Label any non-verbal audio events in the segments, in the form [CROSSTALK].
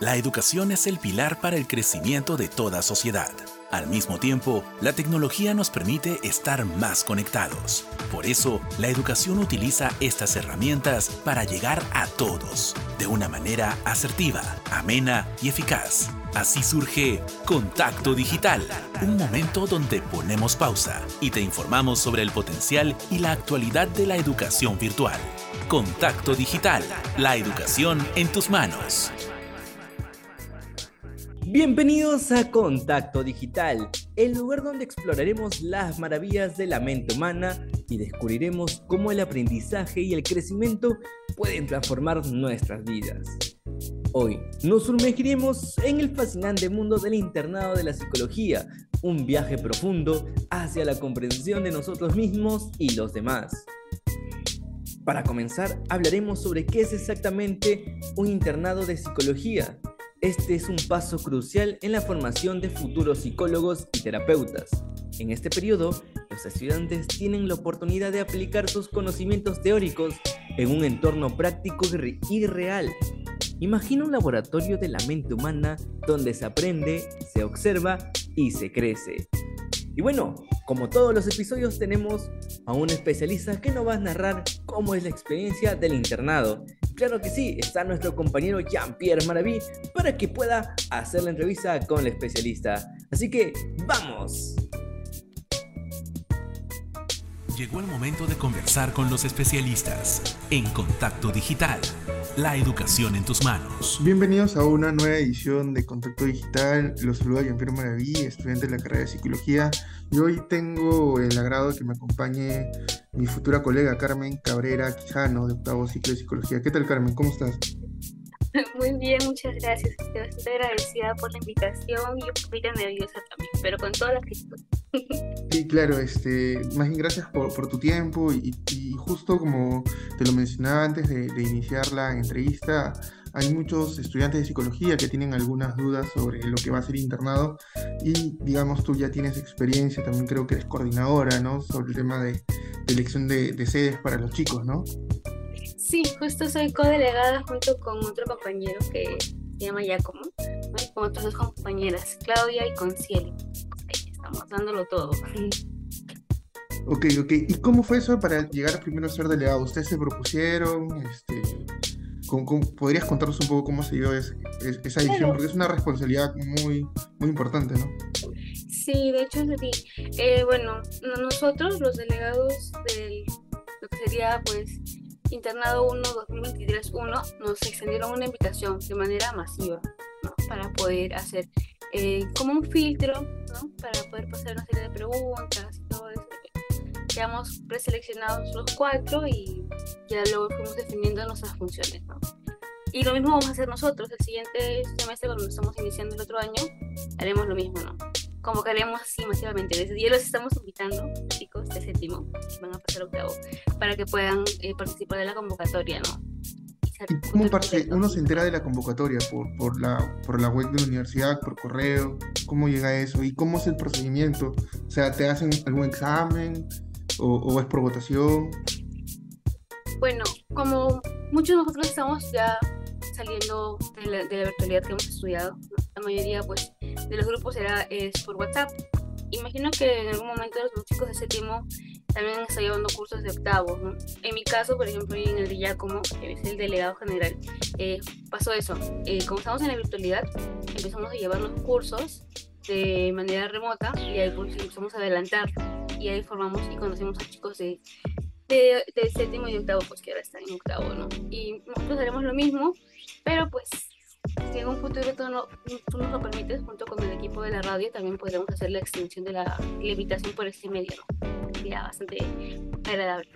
La educación es el pilar para el crecimiento de toda sociedad. Al mismo tiempo, la tecnología nos permite estar más conectados. Por eso, la educación utiliza estas herramientas para llegar a todos, de una manera asertiva, amena y eficaz. Así surge Contacto Digital, un momento donde ponemos pausa y te informamos sobre el potencial y la actualidad de la educación virtual. Contacto Digital, la educación en tus manos. Bienvenidos a Contacto Digital, el lugar donde exploraremos las maravillas de la mente humana y descubriremos cómo el aprendizaje y el crecimiento pueden transformar nuestras vidas. Hoy nos sumergiremos en el fascinante mundo del internado de la psicología, un viaje profundo hacia la comprensión de nosotros mismos y los demás. Para comenzar, hablaremos sobre qué es exactamente un internado de psicología este es un paso crucial en la formación de futuros psicólogos y terapeutas. En este periodo, los estudiantes tienen la oportunidad de aplicar sus conocimientos teóricos en un entorno práctico y real. Imagina un laboratorio de la mente humana donde se aprende, se observa y se crece. Y bueno, como todos los episodios tenemos a un especialista que nos va a narrar cómo es la experiencia del internado. Claro que sí, está nuestro compañero Jean-Pierre Maraví para que pueda hacer la entrevista con el especialista. Así que, ¡vamos! Llegó el momento de conversar con los especialistas en Contacto Digital la educación en tus manos. Bienvenidos a una nueva edición de Contacto Digital. Los saluda Jean-Pierre Maraví, estudiante de la carrera de Psicología. Y hoy tengo el agrado de que me acompañe mi futura colega Carmen Cabrera Quijano, de octavo ciclo de Psicología. ¿Qué tal, Carmen? ¿Cómo estás? [LAUGHS] Muy bien, muchas gracias. Estoy bastante agradecida por la invitación y un poquito nerviosa también, pero con toda la actitud. Sí, claro, este, más bien gracias por, tu tiempo y, justo como te lo mencionaba antes de, iniciar la entrevista, hay muchos estudiantes de psicología que tienen algunas dudas sobre lo que va a ser internado y digamos tú ya tienes experiencia, también creo que eres coordinadora, ¿no? Sobre el tema de, elección de, de sedes para los chicos, ¿no? Sí, justo soy codelegada junto con otro compañero que se llama Giacomo, ¿no? con otras dos compañeras, Claudia y Concieli. Estamos dándolo todo. Ok, ok. ¿Y cómo fue eso para llegar primero a ser delegado? ¿Ustedes se propusieron? Este, ¿cómo, cómo, podrías contarnos un poco cómo se dio ese, esa edición? Porque es una responsabilidad muy, muy importante, ¿no? Sí, de hecho es así. Eh, bueno, nosotros, los delegados de lo que sería, pues, Internado 1 2023-1 nos extendieron una invitación de manera masiva ¿no? para poder hacer eh, como un filtro ¿no? para poder pasar una serie de preguntas y todo eso. Quedamos preseleccionados los cuatro y ya luego fuimos definiendo nuestras funciones. ¿no? Y lo mismo vamos a hacer nosotros. El siguiente semestre, cuando estamos iniciando el otro año, haremos lo mismo, ¿no? convocaremos así masivamente. Desde ya los estamos invitando, chicos de séptimo, van a pasar octavo, para que puedan eh, participar de la convocatoria, ¿no? ¿Y cómo parte, uno se entera de la convocatoria? ¿Por, por, la, ¿Por la web de la universidad, por correo? ¿Cómo llega eso? ¿Y cómo es el procedimiento? O sea, ¿te hacen algún examen o, o es por votación? Bueno, como muchos de nosotros estamos ya saliendo de la, de la virtualidad que hemos estudiado, la mayoría pues de los grupos era, es por WhatsApp. Imagino que en algún momento los chicos de séptimo también están llevando cursos de octavo. ¿no? En mi caso, por ejemplo, en el de Giacomo, que es el delegado general, eh, pasó eso. Eh, como estamos en la virtualidad, empezamos a llevar los cursos de manera remota y ahí pues, empezamos a adelantar y ahí formamos y conocemos a chicos de, de, de séptimo y octavo, pues que ahora están en octavo, ¿no? Y nosotros haremos lo mismo, pero pues si en un futuro tú, no, tú nos lo permites, junto con el equipo de la radio, también podremos hacer la extensión de la, invitación por este medio, ¿no? Sería bastante agradable.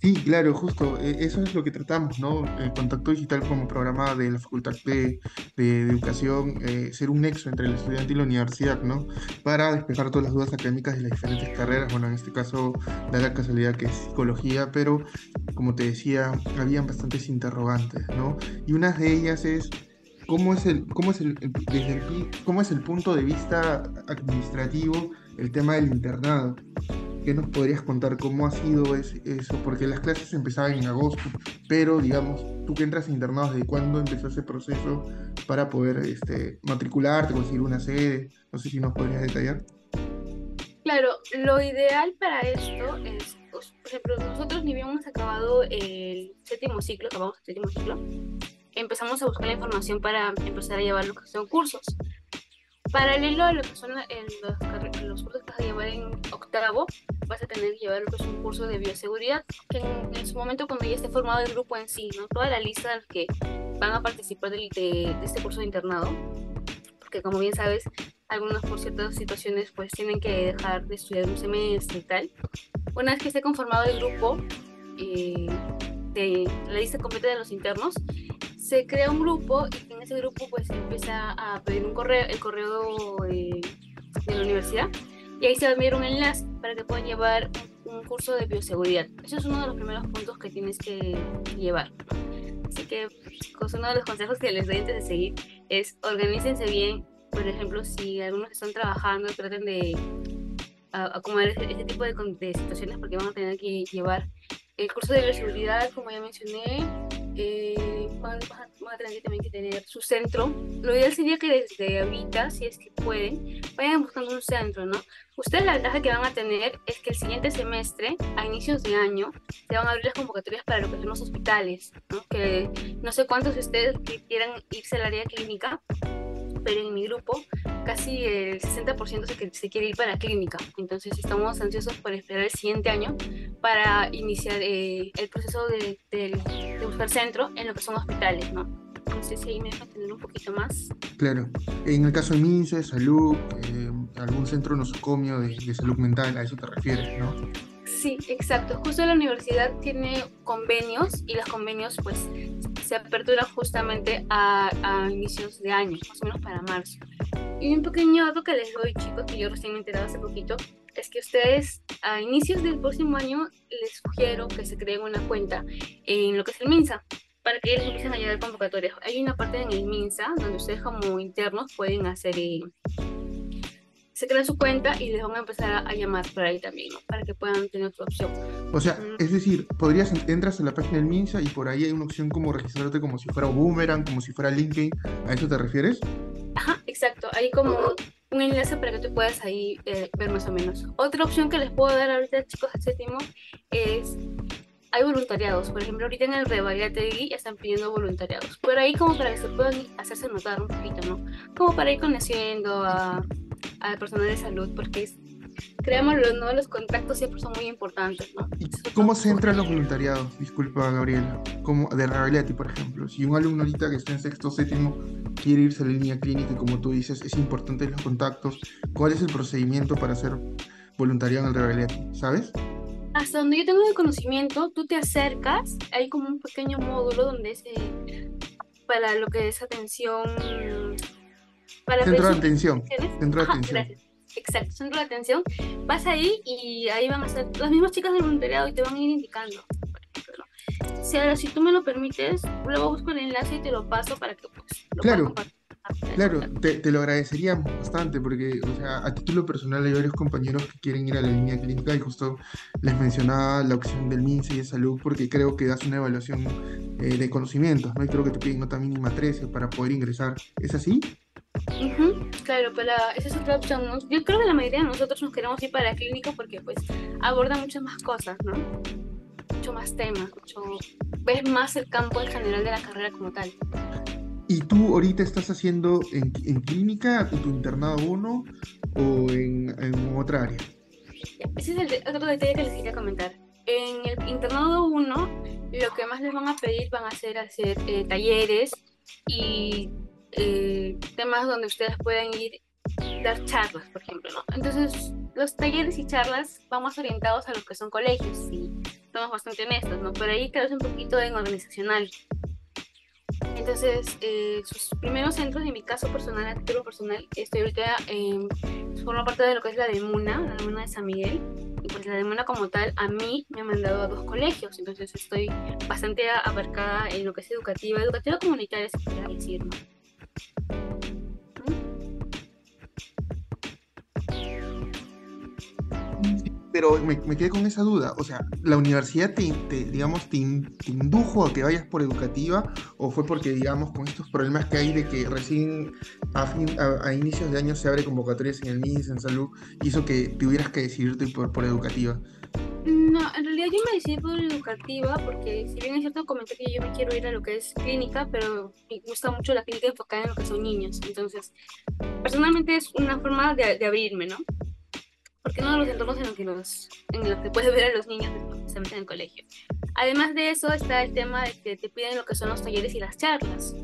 Sí, claro, justo, e, eso es lo que tratamos, ¿no? El contacto digital como programa de la Facultad de, de, Educación, eh, ser un nexo entre el estudiante y la universidad, ¿no? Para despejar todas las dudas académicas de las diferentes carreras, bueno, en este caso da la casualidad que es psicología, pero como te decía, habían bastantes interrogantes, ¿no? Y una de ellas es cómo es el, cómo es el, desde cómo es el punto de vista administrativo el tema del internado. ¿Qué nos podrías contar cómo ha sido eso? Porque las clases empezaban en agosto, pero digamos, tú que entras internado, ¿desde cuándo empezó ese proceso para poder este, matricularte, conseguir una sede. No sé si nos podrías detallar. Claro, lo ideal para esto es, pues, por ejemplo, nosotros ni hemos acabado el séptimo ciclo, acabamos el séptimo ciclo, empezamos a buscar la información para empezar a llevar lo que son cursos. Paralelo a lo que son en los, los, cursos que vas a llevar en octavo, vas a tener que llevar lo que es un curso de bioseguridad, que en, su momento cuando ya esté formado el grupo en sí, ¿no? toda la lista de los que van a participar de, de, este curso de internado, porque como bien sabes, algunos por ciertas situaciones pues tienen que dejar de estudiar un semestre y tal. Una vez que esté conformado el grupo, eh, de la lista completa de los internos, se crea un grupo y en ese grupo pues se empieza a pedir un correo, el correo de, la universidad y ahí se va a enviar un enlace para que puedan llevar un, curso de bioseguridad. Ese es uno de los primeros puntos que tienes que llevar. Así que chicos, uno de los consejos que les doy antes de seguir es organícense bien. Por ejemplo, si algunos están trabajando, traten de acomodar este, tipo de, de situaciones porque van a tener que llevar el curso de bioseguridad, como ya mencioné, eh, van, a tener también que tener su centro. Lo ideal sería que desde ahorita, si es que pueden, vayan buscando un centro, ¿no? Ustedes la ventaja que van a tener es que el siguiente semestre, a inicios de año, se van a abrir las convocatorias para lo que son los hospitales, ¿no? Que no sé cuántos de ustedes quieran irse al área clínica, pero en mi grupo casi el 60% se, se quiere ir para la clínica. Entonces estamos ansiosos por esperar el siguiente año para iniciar eh, el proceso de, de, buscar centro en lo que son hospitales, ¿no? Si ahí me deja tener un poquito más. Claro. En el caso de MINSE, de salud, eh, algún centro nosocomio de, de salud mental, a eso te refieres, ¿no? Sí, exacto. Justo la universidad tiene convenios y los convenios pues se aperturan justamente a, a, inicios de año, más o menos para marzo. Y un pequeño dato que les doy, chicos, que yo recién me he enterado hace poquito, es que ustedes a inicios del próximo año les sugiero que se creen una cuenta en lo que es el MINSA para que ellos empiecen a llevar convocatorias. Hay una parte en el MINSA donde ustedes como internos pueden hacer eh, se crean su cuenta y les van a empezar a, llamar por ahí también, ¿no? Para que puedan tener otra opción. O sea, es decir, podrías, entras en la página del MINSA y por ahí hay una opción como registrarte como si fuera Boomerang, como si fuera LinkedIn, ¿a eso te refieres? Ajá, exacto, hay como un enlace para que tú puedas ahí eh, ver más o menos. Otra opción que les puedo dar ahorita, chicos, al séptimo, es hay voluntariados. Por ejemplo, ahorita en el Revaliategui ya están pidiendo voluntariados. Por ahí como para que se puedan hacerse notar un poquito, ¿no? Como para ir conociendo a al personal de salud, porque es, creámoslo, ¿no? Los contactos siempre son muy importantes, ¿no? cómo se entran los voluntariados? Disculpa, Gabriela. Como de Revaliati, por ejemplo. Si un alumno ahorita que está en sexto séptimo quiere irse a la línea clínica y como tú dices, es importante los contactos, ¿cuál es el procedimiento para hacer voluntariado en el Revaliati? ¿Sabes? Hasta donde yo tengo el conocimiento, tú te acercas, hay como un pequeño módulo donde se para lo que es atención centro de atención. Centro de atención. Exacto, centro de atención. Vas ahí y ahí van a ser las mismas chicas del voluntariado y te van a ir indicando. Si ahora, si tú me lo permites, luego busco el enlace y te lo paso para que pues, lo claro. Claro, te, te, lo agradecería bastante porque, o sea, a título personal hay varios compañeros que quieren ir a la línea clínica y justo les mencionaba la opción del MINSE y de salud porque creo que das una evaluación eh, de conocimientos, ¿no? Y creo que te piden nota mínima 13 para poder ingresar. ¿Es así? Claro, pero esa es otra opción. Yo creo que la mayoría de nosotros nos queremos ir para la clínica porque pues aborda muchas más cosas, ¿no? Mucho más temas, mucho... ves más el campo en general de la carrera como tal. ¿Y tú ahorita estás haciendo en, en clínica, en tu internado 1 o en, en, otra área? Ese es el otro detalle que les quería comentar. En el internado 1, lo que más les van a pedir van a ser hacer eh, talleres y eh, temas donde ustedes pueden ir dar charlas, por ejemplo, ¿no? Entonces, los talleres y charlas van más orientados a lo que son colegios y somos bastante honestos, ¿no? Pero ahí es un poquito en organizacional. Entonces, eh, sus primeros centros, en mi caso personal, a título personal, estoy ahorita en, forma parte de lo que es la de Muna, la de Muna de San Miguel. Y pues la de Muna como tal, a mí me ha mandado a dos colegios, entonces estoy bastante abarcada en lo que es educativa, educativa comunitaria, se podría decir, ¿no? Pero me, me, quedé con esa duda. O sea, ¿la universidad te, digamos, te, indujo a que vayas por educativa o fue porque, digamos, con estos problemas que hay de que recién a, fin, a, inicios de año se abre convocatorias en el MIS, en salud, hizo que tuvieras que decidirte por, por educativa? En realidad yo me decidí por educativa porque si bien es cierto comenté que yo me quiero ir a lo que es clínica, pero me gusta mucho la clínica enfocada en lo que son niños. Entonces, personalmente es una forma de, de abrirme, ¿no? Porque no los entornos en los, que los, en los que puedes ver a los niños especialmente en el colegio. Además de eso está el tema de que te piden lo que son los talleres y las charlas.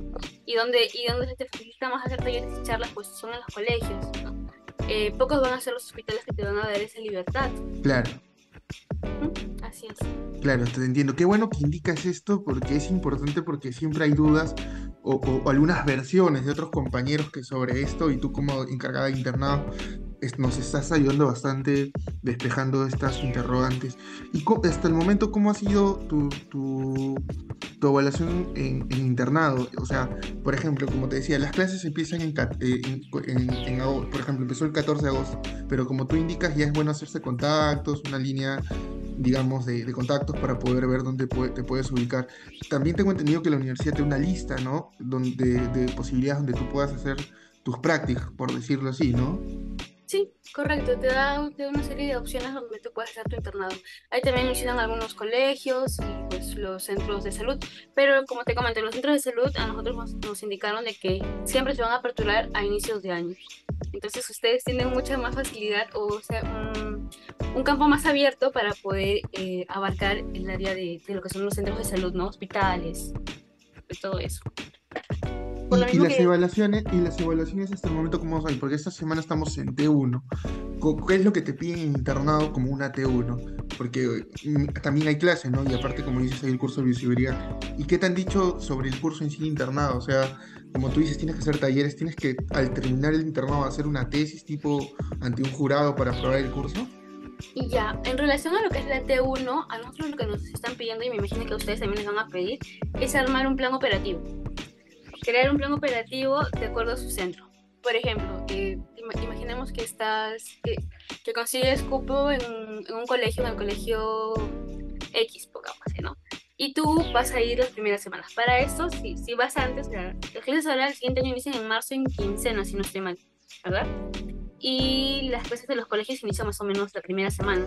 Y donde, y donde se te facilita más hacer talleres y charlas, pues son en los colegios. ¿no? Eh, pocos van a ser los hospitales que te van a dar esa libertad. Claro. Así es. Claro, te entiendo. Qué bueno que indicas esto porque es importante porque siempre hay dudas o, o, algunas versiones de otros compañeros que sobre esto y tú como encargada de internado nos estás ayudando bastante despejando estas interrogantes. ¿Y hasta el momento cómo ha sido tu, tu, tu evaluación en, internado? O sea, por ejemplo, como te decía, las clases empiezan en, eh, en, en, agosto, por ejemplo, empezó el 14 de agosto, pero como tú indicas, ya es bueno hacerse contactos, una línea digamos, de, de, contactos para poder ver dónde te puedes ubicar. También tengo entendido que la universidad tiene una lista, ¿no? Donde, de posibilidades donde tú puedas hacer tus prácticas, por decirlo así, ¿no? Sí, correcto, te da, una serie de opciones donde tú puedes hacer tu internado. Ahí también mencionan algunos colegios y pues los centros de salud, pero como te comenté, los centros de salud a nosotros nos, indicaron de que siempre se van a aperturar a inicios de años. Entonces ustedes tienen mucha más facilidad o, sea, un, campo más abierto para poder eh, abarcar el área de, de, lo que son los centros de salud, ¿no? Hospitales, de todo eso. Y, las evaluaciones, y las evaluaciones hasta el momento, ¿cómo son? Porque esta semana estamos en T1. ¿Qué es lo que te piden internado como una T1? Porque mm, también hay clases, ¿no? Y aparte, como dices, hay el curso de bioseguridad. ¿Y qué te han dicho sobre el curso en sí internado? O sea, como tú dices, tienes que hacer talleres, tienes que al terminar el internado hacer una tesis tipo ante un jurado para aprobar el curso. Y ya, en relación a lo que es la T1, a nosotros lo que nos están pidiendo, y me imagino que a ustedes también les van a pedir, es armar un plan operativo crear un plan operativo de acuerdo a su centro. Por ejemplo, eh, imaginemos que estás, que, que consigues cupo en, un colegio, en el colegio X, pongamos ¿no? Y tú vas a ir las primeras semanas. Para esto, si, si vas antes, las clases ahora el siguiente año inician en marzo en quincena, si no estoy mal, ¿verdad? Y las clases de los colegios inician más o menos la primera semana.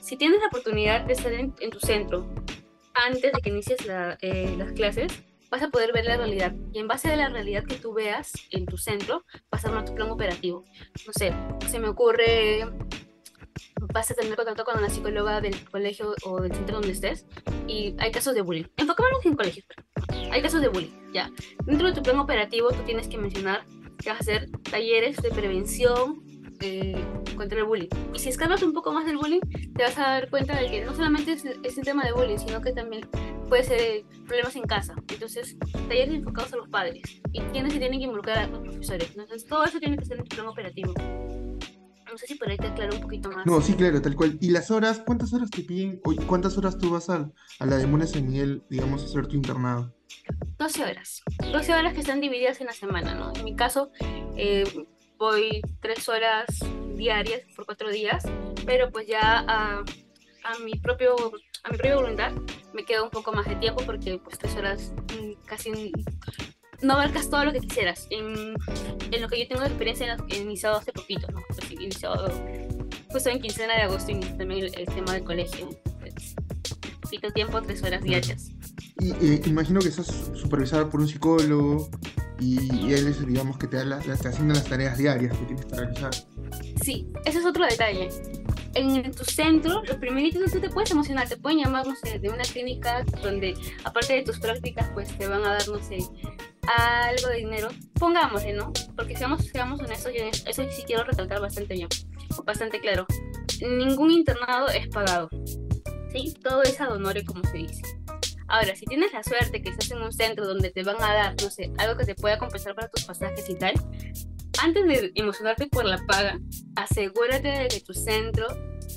Si tienes la oportunidad de estar en, tu centro antes de que inicies eh, las clases, vas a poder ver la realidad. Y en base a la realidad que tú veas en tu centro, vas a armar tu plan operativo. No sé, se me ocurre, vas a tener contacto con una psicóloga del colegio o del centro donde estés y hay casos de bullying. Enfocémonos en colegios. Hay casos de bullying, ya. Dentro de tu plan operativo tú tienes que mencionar que vas a hacer talleres de prevención eh, contra el bullying. Y si escapas un poco más del bullying, te vas a dar cuenta de que no solamente es, es un tema de bullying, sino que también puede ser problemas en casa. Entonces, talleres enfocados a los padres. Y quienes se tienen que involucrar a los profesores. Entonces, todo eso tiene que ser en tu plan operativo. No sé si por ahí te aclaro un poquito más. No, sí, claro, tal cual. ¿Y las horas? ¿Cuántas horas te piden? ¿Cuántas horas tú vas a, a la de Mona San Miguel, digamos, a hacer tu internado? 12 horas. 12 horas que están divididas en la semana, ¿no? En mi caso, eh, voy 3 horas diarias por 4 días, pero pues ya a, a mi propio a mi propia voluntad me queda un poco más de tiempo porque pues tres horas mm, casi no abarcas todo lo que quisieras. En, en lo que yo tengo de experiencia he iniciado hace poquito, ¿no? Pues, iniciado justo en quincena de agosto y también el, tema del colegio. Pues, poquito tiempo, tres horas diarias. Y eh, imagino que estás supervisada por un psicólogo y, él es, digamos, que te, da la, te asigna las tareas diarias que tienes que realizar. Sí, ese es otro detalle en tu centro, los primeritos tú te puedes emocionar, te pueden llamar, no sé, de una clínica donde aparte de tus prácticas, pues te van a dar, no sé, algo de dinero. Pongámosle, ¿no? Porque seamos, seamos honestos, yo eso sí quiero recalcar bastante bien, bastante claro. Ningún internado es pagado, ¿sí? Todo es ad como se dice. Ahora, si tienes la suerte que estás en un centro donde te van a dar, no sé, algo que te pueda compensar para tus pasajes y tal, antes de emocionarte por la paga, asegúrate de que tu centro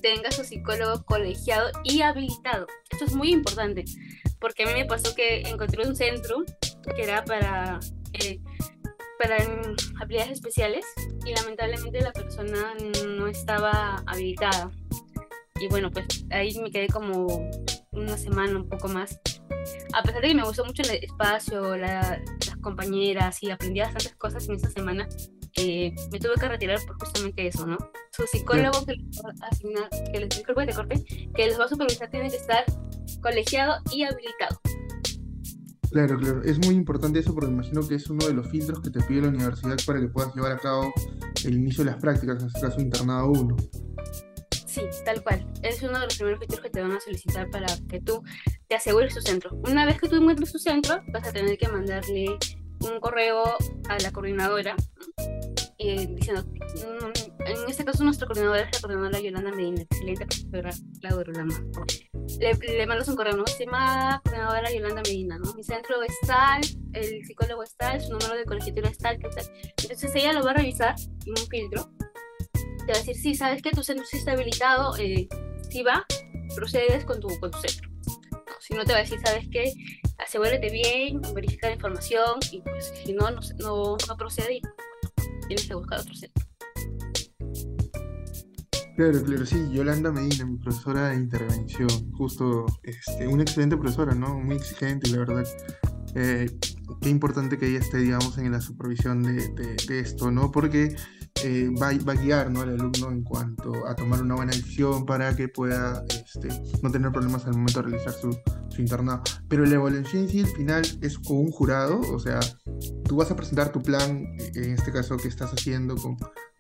tenga su psicólogo colegiado y habilitado. Esto es muy importante, porque a mí me pasó que encontré un centro que era para, eh, para habilidades especiales y lamentablemente la persona no estaba habilitada. Y bueno, pues ahí me quedé como una semana, un poco más. A pesar de que me gustó mucho el espacio, las compañeras y aprendí bastantes cosas en esa semana, eh, me tuve que retirar por justamente eso, ¿no? Su psicólogo que les va a asignar, que les, disculpe, te corte, que les va a supervisar tiene que estar colegiado y habilitado. Claro, claro. Es muy importante eso porque imagino que es uno de los filtros que te pide la universidad para que puedas llevar a cabo el inicio de las prácticas, en este caso internado 1. Sí, tal cual. Es uno de los primeros filtros que te van a solicitar para que tú te asegures tu centro. Una vez que tú encuentres tu centro, vas a tener que mandarle un correo a la coordinadora eh, diciendo, mm, en este caso nuestra coordinadora es la coordinadora Yolanda Medina, excelente profesora Claudia Rolanda. Le, le mandas un correo, ¿no? Estimada coordinadora Yolanda Medina, ¿no? Mi centro es tal, el psicólogo es tal, su número de colegiatura es tal, ¿qué tal? Entonces ella lo va a revisar en un filtro. Te va a decir, sí, sabes que tu centro sí está habilitado, eh, si va, procedes con tu, con tu centro. si no te va a decir, sabes que asegúrate bien, verifica la información y pues si no, no, no, procede y tienes que buscar otro centro. Claro, claro, sí, Yolanda Medina, mi profesora de intervención, justo este, una excelente profesora, ¿no? Muy exigente, la verdad. Eh, qué importante que ella esté, digamos, en la supervisión de, de, esto, ¿no? Porque eh, va, a guiar al alumno en cuanto a tomar una buena decisión para que pueda este, no tener problemas al momento de realizar su, internado. Pero la evaluación en sí, al final, es con un jurado, o sea, tú vas a presentar tu plan, en este caso que estás haciendo con,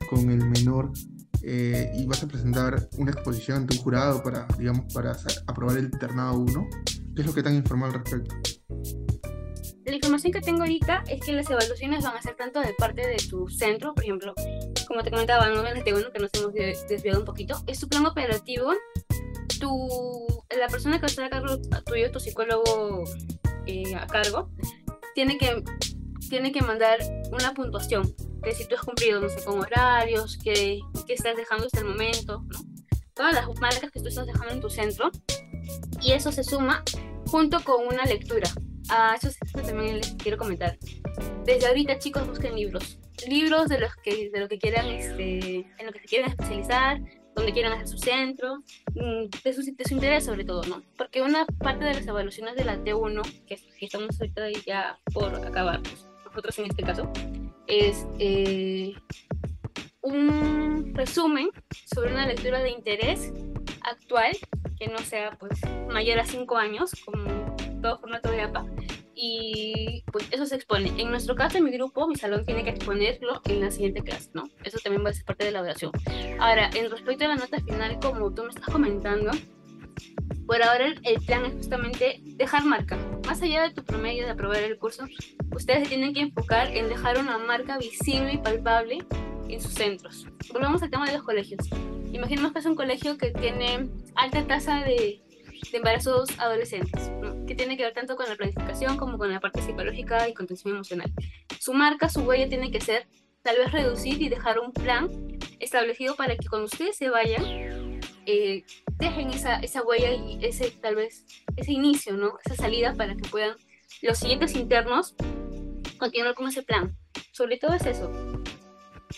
con el menor, eh, y vas a presentar una exposición ante un jurado para, digamos, para aprobar el internado 1. ¿Qué es lo que te han informado al respecto? Información que tengo ahorita es que las evaluaciones van a ser tanto de parte de tu centro, por ejemplo, como te comentaba, no este bueno que nos hemos desviado un poquito, es tu plan operativo, tu, la persona que va a cargo tuyo, tu psicólogo eh, a cargo, tiene que, tiene que mandar una puntuación de si tú has cumplido, no sé, con horarios, que, que estás dejando hasta el momento, ¿no? Todas las marcas que tú estás dejando en tu centro, y eso se suma junto con una lectura Ah, eso, también les quiero comentar. Desde ahorita, chicos, busquen libros. Libros de los que, de lo que quieran, este, en lo que se quieran especializar, donde quieran hacer su centro, mm, de su, de su interés sobre todo, ¿no? Porque una parte de las evaluaciones de la T1, que, estamos ahorita ya por acabar, pues, nosotros en este caso, es eh, un resumen sobre una lectura de interés actual que no sea pues mayor a 5 años, como todo formato de APA, y pues eso se expone. En nuestro caso, en mi grupo, mi salón tiene que exponerlo en la siguiente clase, ¿no? Eso también va a ser parte de la evaluación. Ahora, en respecto a la nota final, como tú me estás comentando, por ahora el plan es justamente dejar marca. Más allá de tu promedio de aprobar el curso, ustedes se tienen que enfocar en dejar una marca visible y palpable en sus centros. Volvamos al tema de los colegios. Imaginemos que es un colegio que tiene alta tasa de de embarazos adolescentes, que tiene que ver tanto con la planificación como con la parte psicológica y contención emocional. Su marca, su huella tiene que ser tal vez reducir y dejar un plan establecido para que cuando ustedes se vayan, eh, dejen esa, esa huella y ese tal vez ese inicio, ¿no? Esa salida para que puedan los siguientes internos continuar con ese plan. Sobre todo es eso.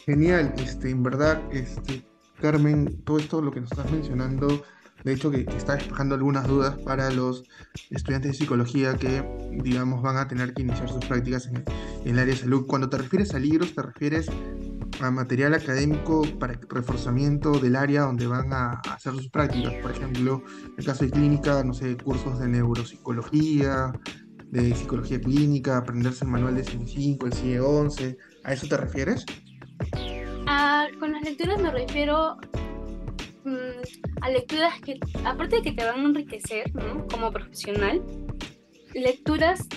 Genial, este, en verdad, este, Carmen, todo esto lo que nos estás mencionando de hecho que, está despejando algunas dudas para los estudiantes de psicología que, digamos, van a tener que iniciar sus prácticas en, el área de salud. Cuando te refieres a libros, te refieres a material académico para reforzamiento del área donde van a, hacer sus prácticas. Por ejemplo, en el caso de clínica, no sé, cursos de neuropsicología, de psicología clínica, aprenderse el manual de CIE5, el CIE11. ¿A eso te refieres? Ah, con las lecturas me refiero a lecturas que, aparte de que te van a enriquecer como profesional, lecturas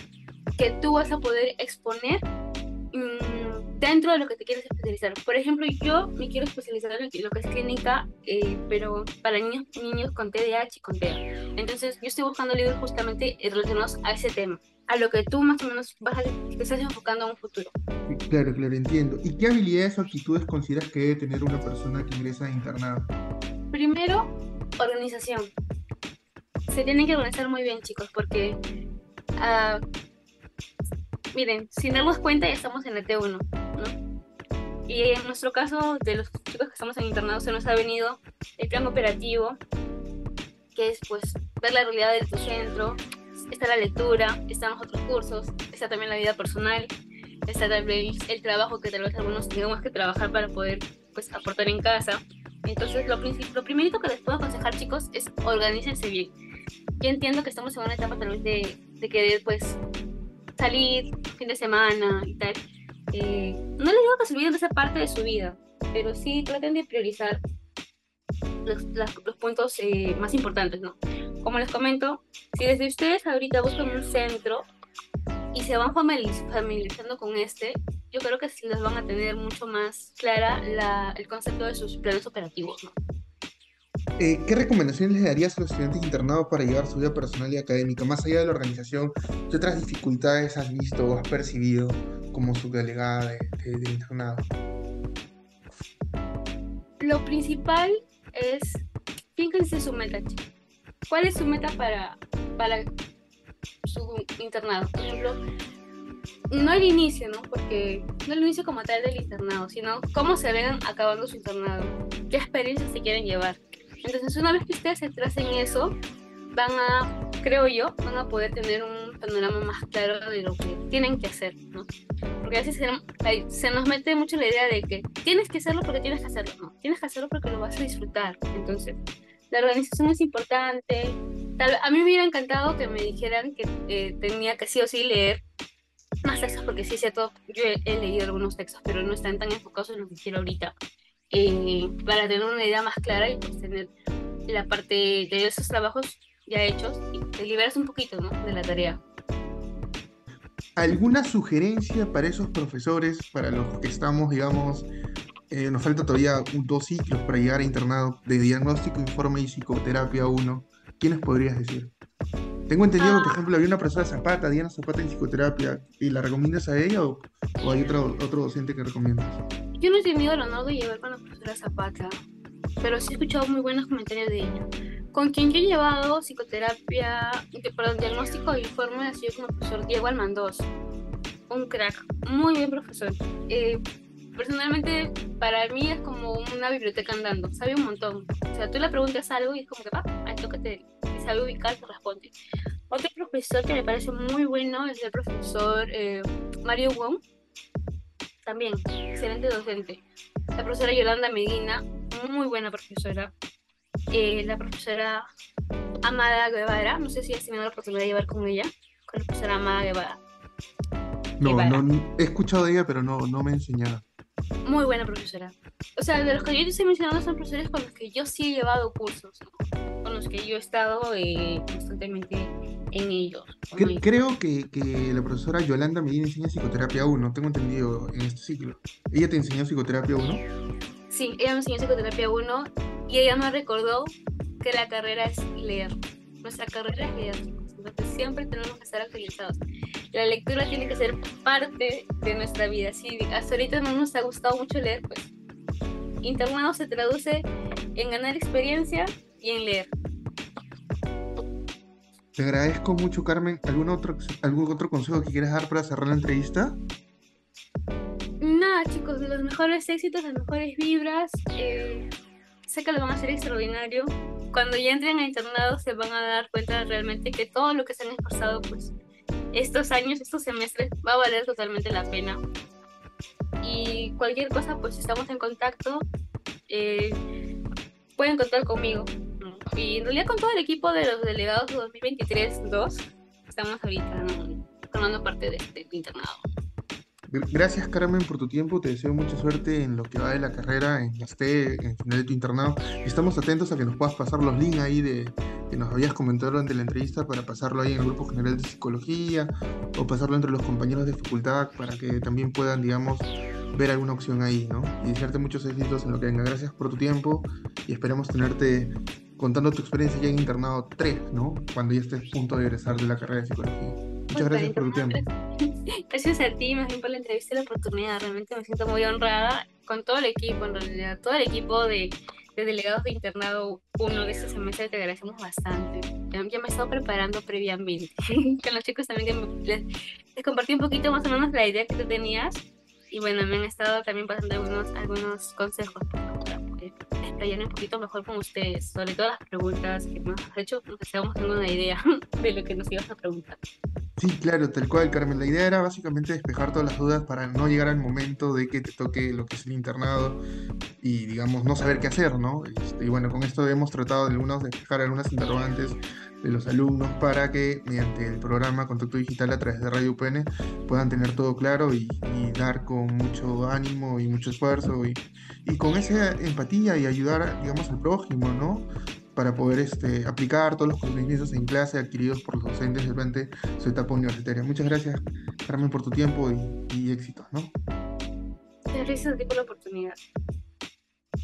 que tú vas a poder exponer mm, dentro de lo que te quieres especializar. Por ejemplo, yo me quiero especializar en lo que es clínica, eh, pero para niños, niños con TDAH y con TEA. Entonces, yo estoy buscando libros justamente relacionados a ese tema, a lo que tú más o menos vas a, te estás enfocando a un futuro. Claro, claro, entiendo. ¿Y qué habilidades o actitudes consideras que debe tener una persona que ingresa a internado? Primero, organización. Se tienen que organizar muy bien, chicos, porque, uh, miren, sin darnos cuenta ya estamos en la T1, ¿no? Y en nuestro caso, de los chicos que estamos en internado, se nos ha venido el plan operativo, que es pues ver la realidad de tu centro, está la lectura, están los otros cursos, está también la vida personal, está también el trabajo que tal vez algunos tengamos que trabajar para poder pues aportar en casa. Entonces lo, lo primerito que les puedo aconsejar chicos es organícense bien. Yo entiendo que estamos en una etapa tal vez de, de querer pues salir fin de semana y tal. Eh, no les digo que se olviden de esa parte de su vida, pero sí traten de priorizar los, los puntos eh, más importantes, ¿no? Como les comento, si desde ustedes ahorita buscan un centro y se van familiarizando con este, yo creo que sí les van a tener mucho más clara la, el concepto de sus planes operativos, ¿no? Eh, ¿Qué recomendaciones le darías a los estudiantes internados para llevar su vida personal y académica? Más allá de la organización, ¿qué otras dificultades has visto o has percibido como subdelegada de, de, internado? Lo principal es, fíjense su meta, ¿Cuál es su meta para, para su internado? Por ejemplo, no el inicio, ¿no? Porque no el inicio como tal del internado, sino cómo se ven acabando su internado, qué experiencias se quieren llevar. Entonces, una vez que ustedes se tracen eso, van a, creo yo, van a poder tener un panorama más claro de lo que tienen que hacer, ¿no? Porque a veces se, se nos mete mucho la idea de que tienes que hacerlo porque tienes que hacerlo, no, tienes que hacerlo porque lo vas a disfrutar. Entonces, la organización es importante. Tal, a mí me hubiera encantado que me dijeran que eh, tenía que sí o sí leer más textos, porque sí, cierto, yo he, he, leído algunos textos, pero no están tan enfocados en lo que quiero ahorita. Eh, para tener una idea más clara y pues tener la parte de esos trabajos ya hechos y te liberas un poquito ¿no? de la tarea. ¿Alguna sugerencia para esos profesores, para los que estamos, digamos, eh, nos falta todavía dos ciclos para llegar a internado de diagnóstico, informe y psicoterapia 1? ¿Quiénes podrías decir? Tengo entendido que, por ah. ejemplo, había una profesora Zapata, Diana Zapata en psicoterapia, ¿y la recomiendas a ella o, o hay otro, otro docente que recomiendas? Yo no he tenido el honor de llevar con la profesora Zapata, pero sí he escuchado muy buenos comentarios de ella. Con quien yo he llevado psicoterapia, perdón, diagnóstico e informe ha sido con el profesor Diego Almandós. Un crack, muy bien profesor. Eh, personalmente, para mí es como una biblioteca andando, sabe un montón. O sea, tú le preguntas algo y es como que, va, que te sabe ubicar, te responde. Otro profesor que me parece muy bueno es el profesor eh, Mario Wong también, excelente docente. La profesora Yolanda Medina, muy buena profesora. Eh, la profesora Amada Guevara, no sé si has tenido la oportunidad de llevar con ella, con la profesora Amada Guevara. No, no, he escuchado de ella, pero no, no me he enseñado. Muy buena profesora. O sea, de los que yo te estoy mencionando son profesores con los que yo sí he llevado cursos, con los que yo he estado eh, constantemente en ellos. creo que, que, la profesora Yolanda Medina enseña psicoterapia 1, tengo entendido en este ciclo. ¿Ella te enseñó psicoterapia 1? Sí, ella me enseñó psicoterapia 1 y ella me recordó que la carrera es leer. Nuestra carrera es leer, entonces siempre tenemos que estar actualizados. La lectura tiene que ser parte de nuestra vida. Si hasta ahorita no nos ha gustado mucho leer, pues internado se traduce en ganar experiencia y en leer. Te agradezco mucho, Carmen. ¿Algún otro, algún otro consejo que quieras dar para cerrar la entrevista? Nada, chicos, los mejores éxitos, las mejores vibras. Eh, sé que lo van a hacer extraordinario. Cuando ya entren a internado se van a dar cuenta realmente que todo lo que se han esforzado, pues estos años, estos semestres, va a valer totalmente la pena. Y cualquier cosa, pues estamos en contacto. Eh, pueden contar conmigo. Y en realidad con todo el equipo de los delegados 2023-2 estamos ahorita formando parte de este internado. Gracias Carmen por tu tiempo, te deseo mucha suerte en lo que va de la carrera, en la STE, en final de tu internado. Estamos atentos a que nos puedas pasar los links ahí de que nos habías comentado durante la entrevista para pasarlo ahí en el grupo general de psicología o pasarlo entre los compañeros de facultad para que también puedan, digamos, ver alguna opción ahí, ¿no? Y desearte muchos éxitos en lo que venga. Gracias por tu tiempo y esperamos tenerte contando tu experiencia ya en internado 3, ¿no? Cuando ya estés a punto de egresar de la carrera de psicología. Muchas gracias por tu tiempo. [LAUGHS] Gracias a ti, más bien por la entrevista y la oportunidad. Realmente me siento muy honrada con todo el equipo, en realidad, todo el equipo de, de delegados de internado 1 de este semestre te agradecemos bastante. Ya, me he estado preparando previamente. [LAUGHS] con los chicos también les, les, compartí un poquito más o menos la idea que tú tenías. Y bueno, me han estado también pasando algunos, algunos consejos para poder explayar un poquito mejor con ustedes sobre todas las preguntas que nos has hecho, nos estábamos dando una idea [LAUGHS] de lo que nos ibas a preguntar. Sí, claro, tal cual, Carmen. La idea era básicamente despejar todas las dudas para no llegar al momento de que te toque lo que es el internado y, digamos, no saber qué hacer, ¿no? Este, y bueno, con esto hemos tratado de algunos despejar algunas interrogantes de los alumnos para que mediante el programa Contacto Digital a través de Radio UPN puedan tener todo claro y, y dar con mucho ánimo y mucho esfuerzo y, y con esa empatía y ayudar, digamos, al prójimo, ¿no? Para poder este, aplicar todos los conocimientos en clase adquiridos por los docentes durante su etapa universitaria. Muchas gracias, Carmen, por tu tiempo y, y éxitos, ¿no? Gracias a ti por la oportunidad.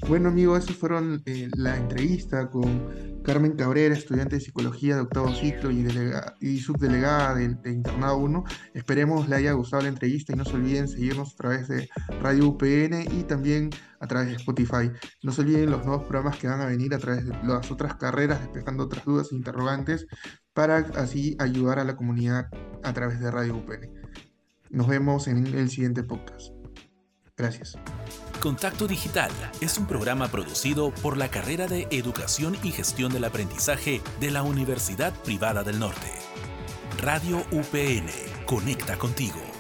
Bueno, amigos, eso fueron eh, la entrevista con Carmen Cabrera, estudiante de psicología de octavo ciclo y, delega y subdelegada de, de, Internado 1. Esperemos le haya gustado la entrevista y no se olviden seguirnos a través de Radio UPN y también a través de Spotify. No se olviden los nuevos programas que van a venir a través de las otras carreras, despejando otras dudas e interrogantes, para así ayudar a la comunidad a través de Radio UPN. Nos vemos en el siguiente podcast. Gracias. Contacto Digital es un programa producido por la carrera de Educación y Gestión del Aprendizaje de la Universidad Privada del Norte. Radio UPN, conecta contigo.